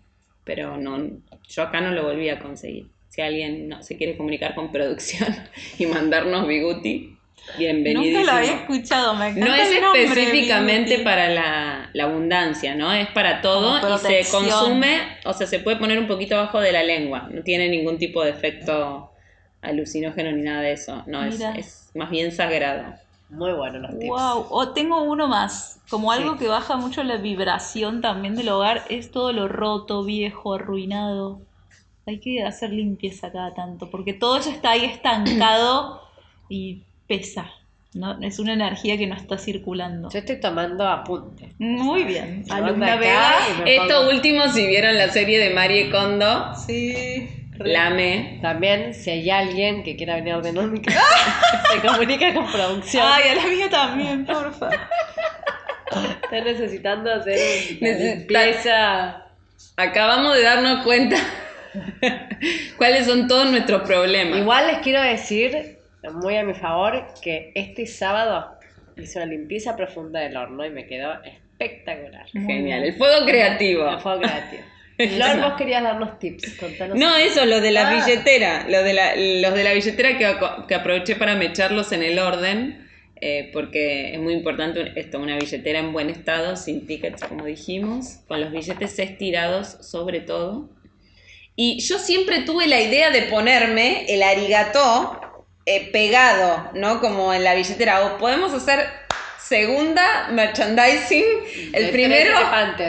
pero no, yo acá no lo volví a conseguir. Si alguien no, se quiere comunicar con producción y mandarnos Biguti, bienvenido. Nunca lo había escuchado, me encanta No es el nombre, específicamente para la, la abundancia, ¿no? Es para todo y se consume, o sea, se puede poner un poquito abajo de la lengua. No tiene ningún tipo de efecto alucinógeno ni nada de eso. No, es, más bien sagrado. Muy buenos los tips. Wow, o tengo uno más. Como algo Sí. que baja mucho la vibración también del hogar es todo lo roto, viejo, arruinado. Hay que hacer limpieza cada tanto, porque todo eso está ahí estancado y pesa. ¿no? Es una energía que no está circulando. Yo estoy tomando apuntes. Muy bien. Alumna Vega. Esto último, si vieron la serie de Marie Kondo, Sí. la amé. También, si hay alguien que quiera venir a ordenar mi casa, se comunica con producción. Ay, a la mía también, porfa. Está necesitando hacer una Necesita- limpieza. Acabamos de darnos cuenta cuáles son todos nuestros problemas. Igual les quiero decir, muy a mi favor, que este sábado hice una limpieza profunda del horno y me quedó espectacular. Genial, el fuego creativo. Me fue creativo. Lord, vos querías darnos tips, contanos. No, eso, lo de la Ah. billetera, lo de la, los de la billetera que, que aproveché para mecharlos en el orden, eh, porque es muy importante esto, una billetera en buen estado, sin tickets, como dijimos, con los billetes estirados sobre todo. Y yo siempre tuve la idea de ponerme el arigató eh, pegado, ¿no? Como en la billetera. O podemos hacer segunda merchandising. El primero.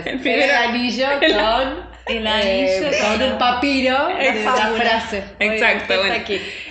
el primero- el anillo con. El eh, anillo con- un papiro de la frase. Exacto, bueno.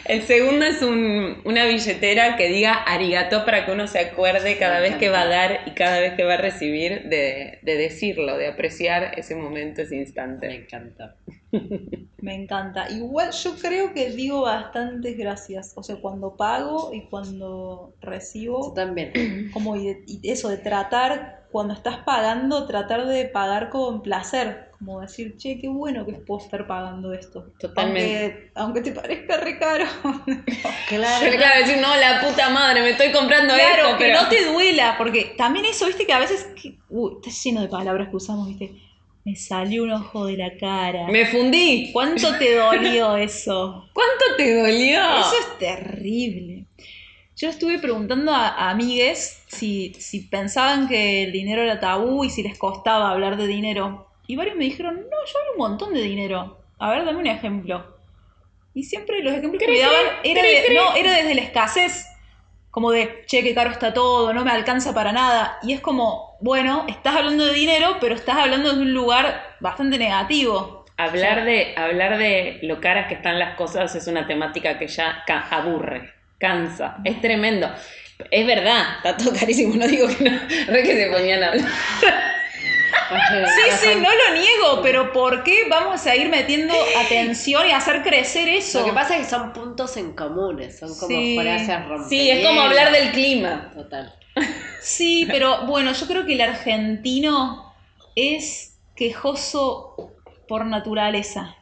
El segundo es un- una billetera que diga arigato para que uno se acuerde cada Me vez que va a dar y cada vez que va a recibir de, de decirlo, de apreciar ese momento, ese Me instante. encanta. Me encanta. Igual yo creo que digo bastantes gracias. O sea, cuando pago y cuando Yo recibo, también. como y, de- y eso de tratar, cuando estás pagando, tratar de pagar con placer. Como decir, che, qué bueno que puedo estar pagando esto. Totalmente. Aunque, aunque te parezca re caro. Claro. Yo claro, decir, no, la puta madre, me estoy comprando Claro, esto, que pero... no te duela, porque también eso, viste, que a veces, que- uy, está lleno de palabras que usamos, viste, me salió un ojo de la cara. Me fundí. ¿Cuánto te dolió eso? ¿Cuánto te dolió? Eso es terrible. Yo estuve preguntando a, a amigues si, si pensaban que el dinero era tabú y si les costaba hablar de dinero. Y varios me dijeron, no, yo hablo un montón de dinero. A ver, dame un ejemplo. Y siempre los ejemplos que me daban era, de- no, era desde la escasez. Como de, che, qué caro está todo, no me alcanza para nada. Y es como, bueno, estás hablando de dinero, pero estás hablando desde un lugar bastante negativo. Hablar de, hablar de lo caras que están las cosas es una temática que ya ca- aburre, cansa, es tremendo. Es verdad, está todo carísimo, no digo que no, re que se ponían a hablar. Sí, sí, no lo niego, pero ¿por qué vamos a ir metiendo atención y hacer crecer eso? Lo que pasa es que son puntos en comunes, son como Sí. frases rompidas. Sí, es como hablar del clima. Total. Sí, pero bueno, yo creo que el argentino es quejoso por naturaleza.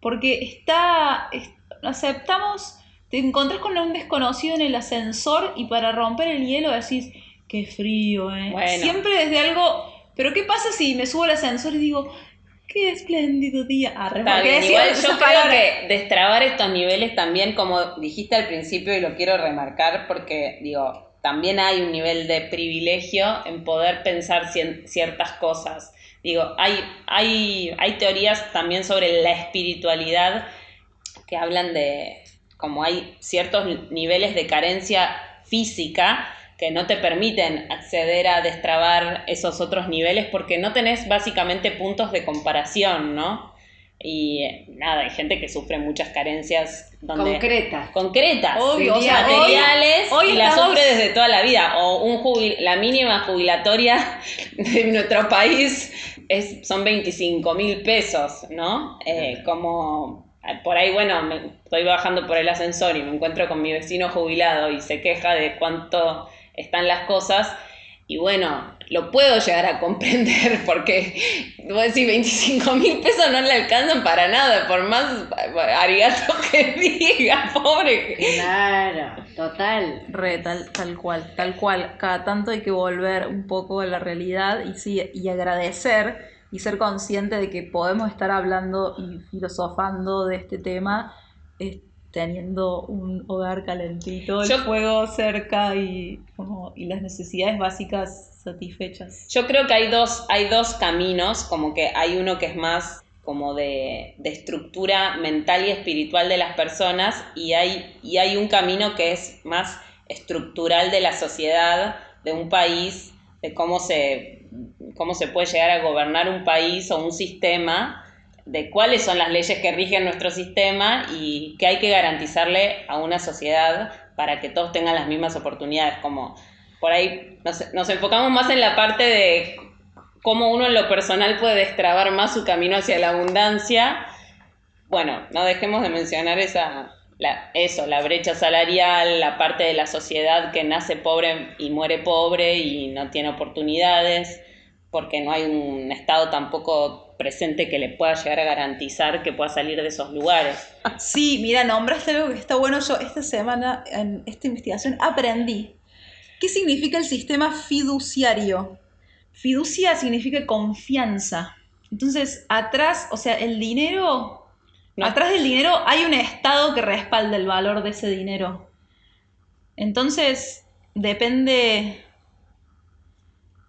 Porque está, es- aceptamos, te encontrás con un desconocido en el ascensor y para romper el hielo decís, qué frío, ¿eh? Bueno. Siempre desde algo, pero ¿qué pasa si me subo al ascensor y digo, qué espléndido día? Arre, Está porque bien, igual yo creo que destrabar estos niveles también, como dijiste al principio y lo quiero remarcar porque digo, también hay un nivel de privilegio en poder pensar ciertas cosas. Digo, hay, hay, hay teorías también sobre la espiritualidad que hablan de como hay ciertos niveles de carencia física que no te permiten acceder a destrabar esos otros niveles porque no tenés básicamente puntos de comparación, ¿no? Y eh, nada, hay gente que sufre muchas carencias donde Concreta. concretas, Obvio, o sea, materiales hoy- hoy y la estamos- sufre desde toda la vida. O un jubil- la mínima jubilatoria de nuestro país es, son 25 mil pesos, ¿no? Eh, como eh, por ahí, bueno, me- estoy bajando por el ascensor y me encuentro con mi vecino jubilado y se queja de cuánto están las cosas. Y bueno, lo puedo llegar a comprender porque, voy a decir, 25 mil pesos no le alcanzan para nada, por más arigato que diga, pobre. Claro, total. Re, tal, tal cual, tal cual. Cada tanto hay que volver un poco a la realidad y, sí, y agradecer y ser consciente de que podemos estar hablando y filosofando de este tema eh, teniendo un hogar calentito, el Yo- fuego cerca y, como, y las necesidades básicas Yo creo que hay dos, hay dos caminos, como que hay uno que es más como de, de estructura mental y espiritual de las personas y hay, y hay un camino que es más estructural de la sociedad de un país, de cómo se, cómo se puede llegar a gobernar un país o un sistema, de cuáles son las leyes que rigen nuestro sistema y que hay que garantizarle a una sociedad para que todos tengan las mismas oportunidades. Como por ahí nos, enfocamos más en la parte de cómo uno en lo personal puede destrabar más su camino hacia la abundancia. Bueno, no dejemos de mencionar esa, la- eso, la brecha salarial, la parte de la sociedad que nace pobre y muere pobre y no tiene oportunidades, porque no hay un Estado tampoco presente que le pueda llegar a garantizar que pueda salir de esos lugares. Sí, mira, nombraste algo que está bueno. Yo esta semana en esta investigación aprendí qué significa el sistema fiduciario. Fiducia significa confianza. Entonces, atrás, o sea, el dinero, No. atrás del dinero hay un estado que respalda el valor de ese dinero. Entonces, depende,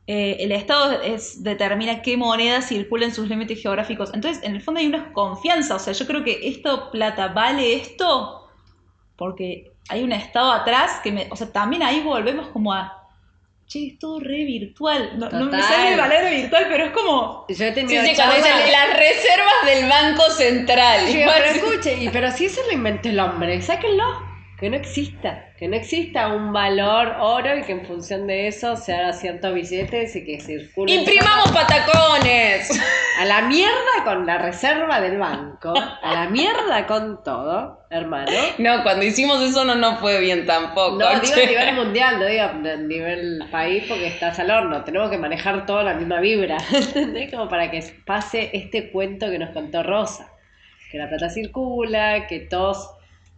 eh, el Estado es, determina qué moneda circula en sus límites geográficos. Entonces, en el fondo hay una confianza. O sea, yo creo que esto, plata, vale esto porque hay un Estado atrás que me... O sea, también ahí volvemos como a... Che, es todo re virtual. No, no me sale el valor virtual, pero es como... Yo he Sí, tenido sí, dicen las reservas del Banco Central. Digo, pero escuche, y, pero si eso lo inventó el hombre, sáquenlo. Que no exista, que no exista un valor oro y que en función de eso se hagan ciertos billetes y que circulen. ¡Imprimamos patacones! A la mierda con la reserva del banco, a la mierda con todo, hermano. No, cuando hicimos eso no nos fue bien tampoco. No, digo a nivel mundial, no digo a nivel país porque estás al horno. Tenemos que manejar toda la misma vibra, ¿entendés? Como para que pase este cuento que nos contó Rosa. Que la plata circula, que todos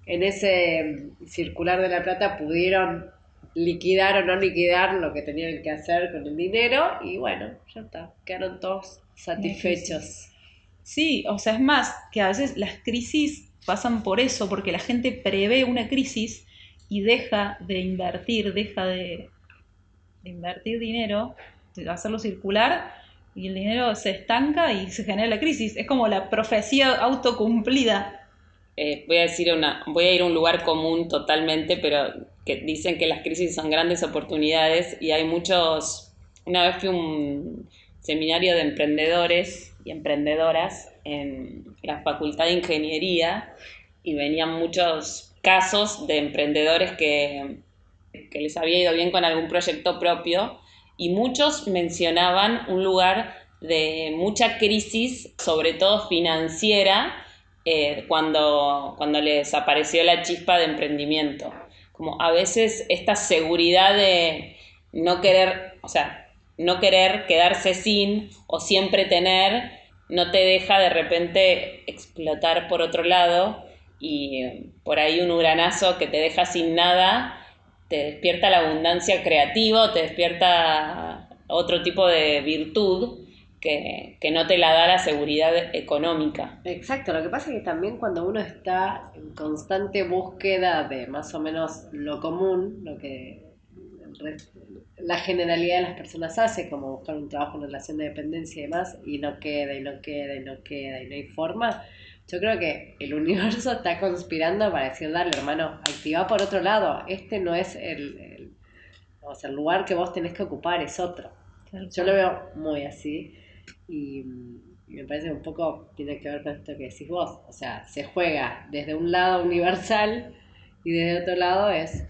en ese circular de la plata pudieron liquidar o no liquidar lo que tenían que hacer con el dinero y bueno, ya está, quedaron todos satisfechos. Sí, o sea, es más, que a veces las crisis pasan por eso, porque la gente prevé una crisis y deja de invertir, deja de, invertir dinero, de hacerlo circular, y el dinero se estanca y se genera la crisis. Es como la profecía autocumplida. Eh, voy a decir una, voy a ir a un lugar común totalmente, pero que dicen que las crisis son grandes oportunidades y hay muchos. Una vez fui a un seminario de emprendedores y emprendedoras en la Facultad de Ingeniería y venían muchos casos de emprendedores que, que les había ido bien con algún proyecto propio y muchos mencionaban un lugar de mucha crisis, sobre todo financiera, eh, cuando, cuando les apareció la chispa de emprendimiento. Como a veces esta seguridad de no querer, o sea, no querer quedarse sin o siempre tener, no te deja de repente explotar por otro lado y por ahí un uranazo que te deja sin nada, te despierta la abundancia creativa, te despierta otro tipo de virtud que, que no te la da la seguridad económica. Exacto, lo que pasa es que también cuando uno está en constante búsqueda de más o menos lo común, lo que la generalidad de las personas hace, como buscar un trabajo en relación de dependencia y demás, y no queda, y no queda, y no queda, y no hay forma, yo creo que el universo está conspirando para decir, dale hermano, activa por otro lado, este no es el, el, o sea, el lugar que vos tenés que ocupar, es otro. Yo lo veo muy así y, me parece un poco tiene que ver con esto que decís vos. O sea, se juega desde un lado universal y desde otro lado es,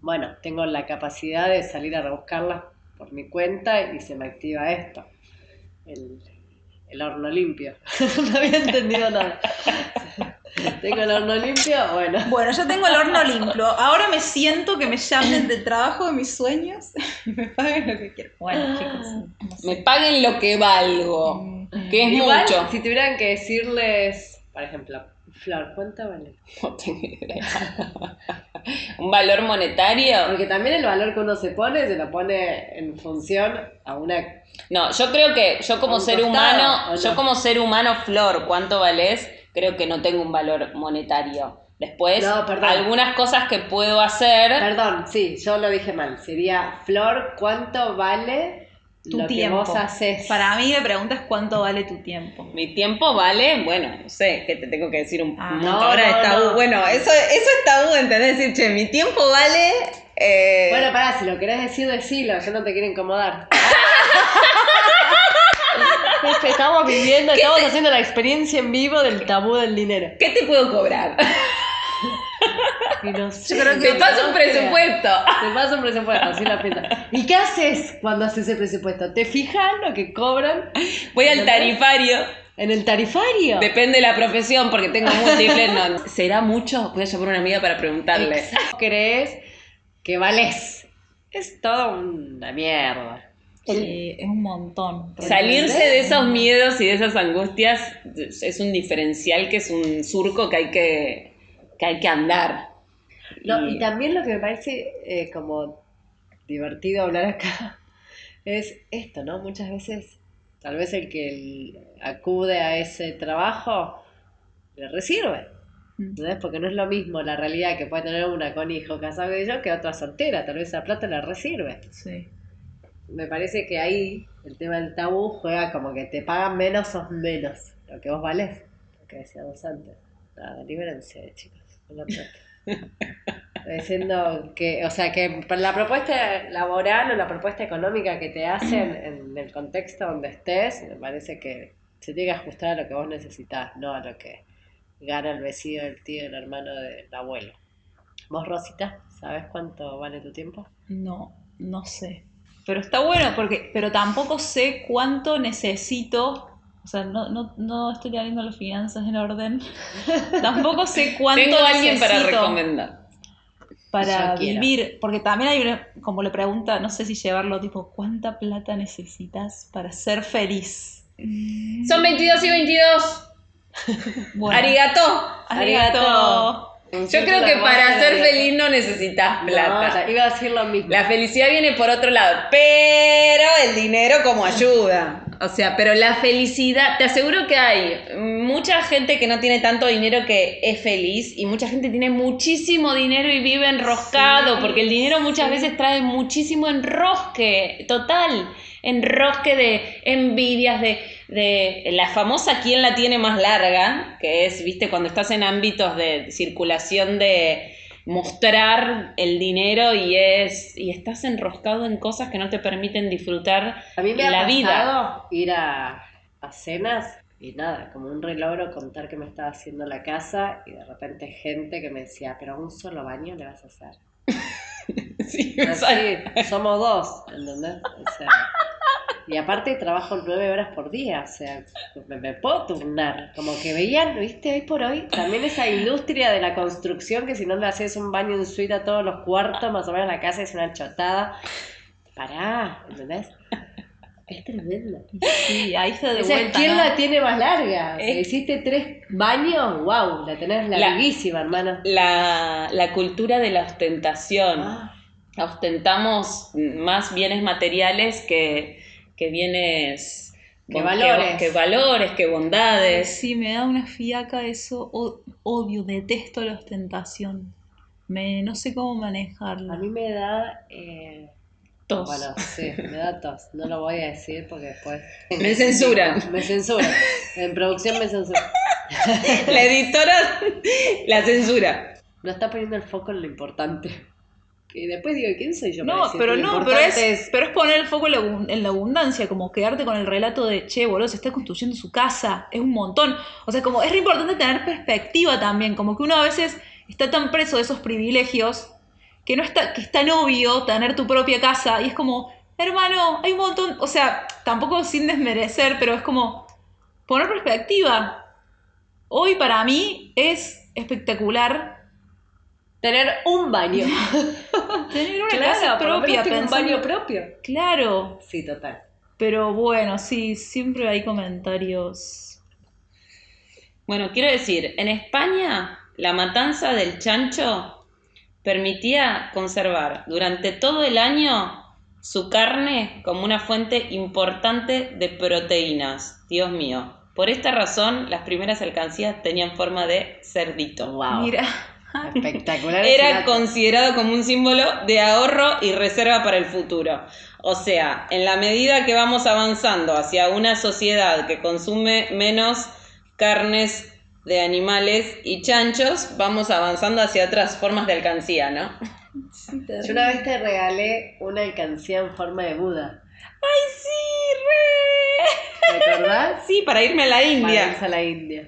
bueno, tengo la capacidad de salir a rebuscarlas por mi cuenta y se me activa esto. El, el horno limpio. no había entendido nada. tengo el horno limpio, bueno. Bueno, yo tengo el horno limpio. Ahora me siento que me llamen del trabajo de mis sueños y me paguen lo que quieran. Bueno, chicos. no sé. Me paguen lo que valgo, que es Igual, mucho. si tuvieran que decirles, por ejemplo, Flor, ¿cuánto vale? No tengo idea. ¿Un valor monetario? Porque también el valor que uno se pone, se lo pone en función a una... No, yo creo que yo como ser costado, humano, ¿o yo como ser humano, Flor, ¿cuánto valés? Creo que no tengo un valor monetario. Después, No, perdón. algunas cosas que puedo hacer, Perdón, sí, yo lo dije mal. Sería, Flor, ¿cuánto vale Tu lo tiempo. que vos haces. Para mí me preguntas cuánto vale tu tiempo. Mi tiempo vale, bueno, no sé, que te tengo que decir un Ah, no, ahora no, es tabú. no. Bueno, eso, eso es tabú, ¿entendés? Decir, che, mi tiempo vale. eh, Bueno, pará, si lo querés decir, decilo, yo no te quiero incomodar. estamos viviendo, estamos haciendo la experiencia en vivo del tabú del dinero. ¿Qué te puedo cobrar? Y no sé, Yo creo que te paso un presupuesto. Te paso un presupuesto, así la piensa. ¿Y qué haces cuando haces ese presupuesto? ¿Te fijas lo que cobran Voy al tarifario. en el tarifario? Depende de la profesión, porque tengo múltiples. No, ¿Será mucho? Voy a llamar a una amiga para preguntarle. Exacto. ¿Crees que vales? Es todo una mierda. Sí, es un montón. Salirse de esos miedos y de esas angustias es un diferencial que es un surco que hay que, que, hay que andar. No, Y- y también lo que me parece eh, como divertido hablar acá es esto, ¿no? Muchas veces, tal vez el que acude a ese trabajo le resirve. Mm. ¿Entendés? Porque no es lo mismo la realidad que puede tener una con hijo casado y yo que otra soltera. Tal vez esa plata le resirve. Sí. Me parece que ahí el tema del tabú juega como que te pagan menos sos menos. Lo que vos valés. Lo que decíamos antes. Nada, libérense, chicos. con la plata. Diciendo que, o sea, que la propuesta laboral o la propuesta económica que te hacen en el contexto donde estés, me parece que se tiene que ajustar a lo que vos necesitas, no a lo que gana el vecino, el tío, el hermano del abuelo. Vos, Rosita, ¿sabes cuánto vale tu tiempo? No, no sé. Pero está bueno porque, pero tampoco sé cuánto necesito. O sea, no, no, no estoy teniendo las finanzas en orden. tampoco sé cuánto Tengo a alguien para recomendar. para Yo quiero. vivir. Porque también hay una, como le pregunta, no sé si llevarlo tipo, ¿cuánta plata necesitas para ser feliz? Son 22 y 22. Bueno, Arigato. arigato. Yo creo que para ser feliz no necesitas plata. No, iba a decir lo mismo. La felicidad viene por otro lado, pero el dinero como ayuda. O sea, pero la felicidad, te aseguro que hay mucha gente que no tiene tanto dinero que es feliz y mucha gente tiene muchísimo dinero y vive enroscado, Sí, porque el dinero muchas sí. veces trae muchísimo enrosque, total, enrosque de envidias, de, de la famosa quién la tiene más larga, que es, viste, cuando estás en ámbitos de circulación de mostrar el dinero y es y estás enroscado en cosas que no te permiten disfrutar A mí me ha la vida. pasado ir a, a cenas y nada, como un relogro contar que me estaba haciendo la casa y de repente gente que me decía, pero un solo baño le vas a hacer. Sí, somos dos, ¿entendés? O sea, y aparte trabajo nueve horas por día, o sea, me, me puedo turnar. Como que veían, viste, hoy por hoy, también esa industria de la construcción que si no le haces un baño en suite a todos los cuartos, más o menos la casa es una chotada. Pará, ¿entendés? Es tremendo. Sí, ahí se de O sea, vuelta. ¿quién ¿no? la tiene más larga? Es- hiciste tres baños, wow, la tenés La- larguísima, hermano. la, la cultura de la ostentación. Ah, Ostentamos más bienes materiales que, que bienes... Que valores. Que, valores, que bondades. Sí, me da una fiaca eso. o- odio, detesto la ostentación. Me, no sé cómo manejarla. a mí me da... eh, Tos. Bueno, sí, me da tos. No lo voy a decir porque después... Me censuran. Me censuran. En producción me censuran. La editora la censura. No está poniendo el foco en lo importante. Y después digo, ¿quién soy yo? No, pero que lo no, pero es, pero es poner el foco en la, abun- en la abundancia, como quedarte con el relato de, che, boludo, se está construyendo su casa, es un montón. O sea, como es re importante tener perspectiva también, como que uno a veces está tan preso de esos privilegios que no está, que es tan obvio tener tu propia casa y es como, hermano, hay un montón, o sea, tampoco sin desmerecer, pero es como poner perspectiva. Hoy para mí es espectacular Tener un baño. tener una Claro, casa propia, tengo un pensando- baño propio. Claro, Sí, total. Pero bueno, sí, siempre hay comentarios. Bueno, quiero decir, en España la matanza del chancho permitía conservar durante todo el año su carne como una fuente importante de proteínas. Dios mío. Por esta razón, las primeras alcancías tenían forma de cerdito. Wow. Mira, Espectacular. era considerado como un símbolo de ahorro y reserva para el futuro. O sea, en la medida que vamos avanzando hacia una sociedad que consume menos carnes de animales y chanchos, vamos avanzando hacia otras formas de alcancía, ¿no? Yo una vez te regalé una alcancía en forma de Buda. ¡Ay, sí, re! ¿Te acordás? Sí, para irme a la Para India. irse a la India.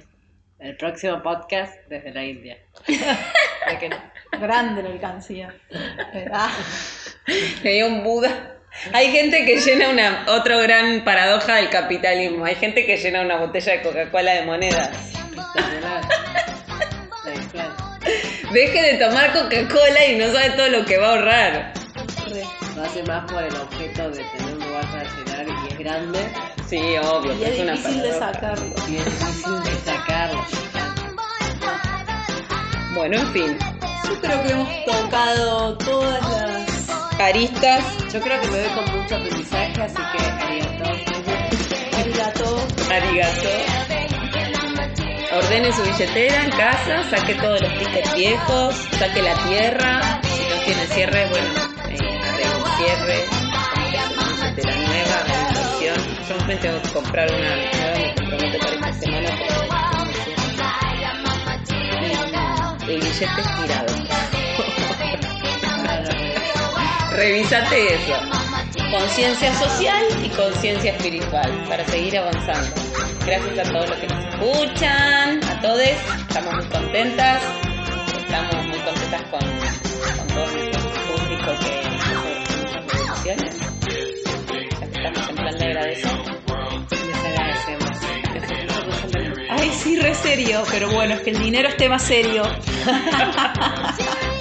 El próximo podcast desde la India. ¿De que no? Grande la alcancía. Ah, Tenía un Buda. Hay gente que llena una, otro gran paradoja del capitalismo. Hay gente que llena una botella de Coca-Cola de monedas. Deje de tomar Coca-Cola y no sabe todo lo que va a ahorrar. Lo hace más por el objeto de tener un lugar para llenar y es grande Sí, obvio, Y es es una difícil de sacarlo. y es difícil de sacarlo. Bueno, en fin. Yo creo que hemos tocado todas las Aristas, Yo creo que me voy con mucho aprendizaje, así que arigato. arigato. arigato. Ordene su billetera en casa, saque todos los tickets viejos, saque la tierra. Si no tiene cierre, bueno, eh, arregle cierre, compre su billetera nueva, haga inversión. Yo me tengo que comprar una nueva, me comprometo para esta semana porque el billete estirado. Revísate eso. Conciencia social y conciencia espiritual para seguir avanzando. Gracias a todos los que nos escuchan, a todos. Estamos muy contentas. Estamos muy contentas con, con todo nuestro público que nos hace muchas que estamos en plan de agradecer. Les agradecemos. Ay, sí, re serio, pero bueno, es que el dinero es tema serio.